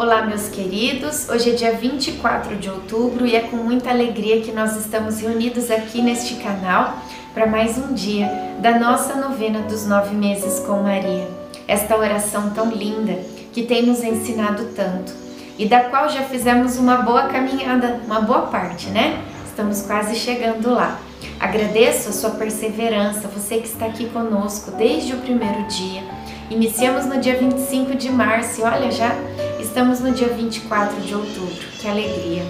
Olá, meus queridos. Hoje é dia 24 de outubro e é com muita alegria que nós estamos reunidos aqui neste canal para mais um dia da nossa novena dos nove meses com Maria. Esta oração tão linda que tem nos ensinado tanto e da qual já fizemos uma boa caminhada, uma boa parte, né? Estamos quase chegando lá. Agradeço a sua perseverança, você que está aqui conosco desde o primeiro dia. Iniciamos no dia 25 de março e olha, já estamos no dia 24 de outubro. Que alegria!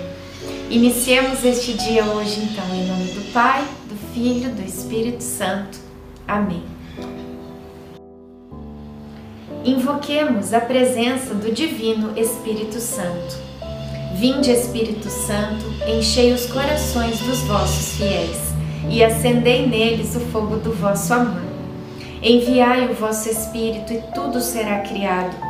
Iniciemos este dia hoje, então, em nome do Pai, do Filho, do Espírito Santo. Amém. Invoquemos a presença do Divino Espírito Santo. Vinde, Espírito Santo, enchei os corações dos vossos fiéis e acendei neles o fogo do vosso amor. Enviai o vosso Espírito e tudo será criado,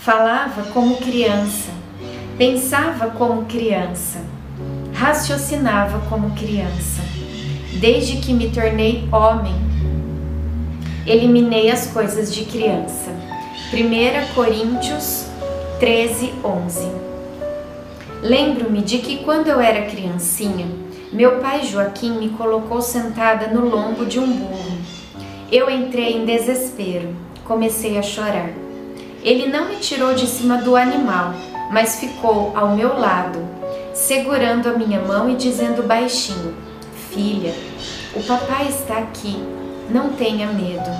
falava como criança, pensava como criança, raciocinava como criança. Desde que me tornei homem, eliminei as coisas de criança. 1 Coríntios 13, 11. Lembro-me de que quando eu era criancinha, meu pai Joaquim me colocou sentada no lombo de um burro. Eu entrei em desespero comecei a chorar. Ele não me tirou de cima do animal, mas ficou ao meu lado, segurando a minha mão e dizendo baixinho: Filha, o papai está aqui, não tenha medo.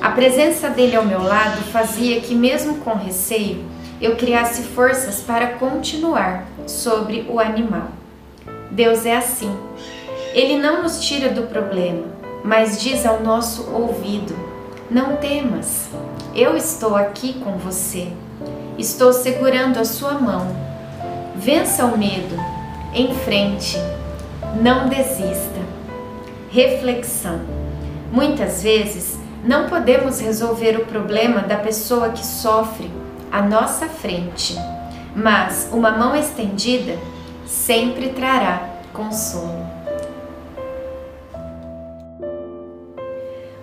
A presença dele ao meu lado fazia que, mesmo com receio, eu criasse forças para continuar sobre o animal. Deus é assim. Ele não nos tira do problema, mas diz ao nosso ouvido: não temas, eu estou aqui com você. Estou segurando a sua mão. Vença o medo, em frente, não desista. Reflexão: muitas vezes não podemos resolver o problema da pessoa que sofre à nossa frente, mas uma mão estendida sempre trará consolo.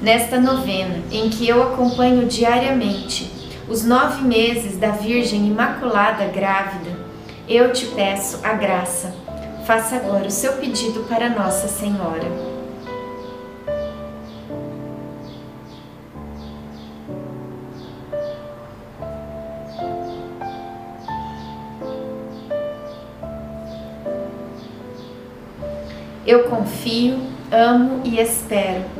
nesta novena em que eu acompanho diariamente os nove meses da Virgem Imaculada Grávida, eu te peço a graça. Faça agora o seu pedido para Nossa Senhora. Eu confio, amo e espero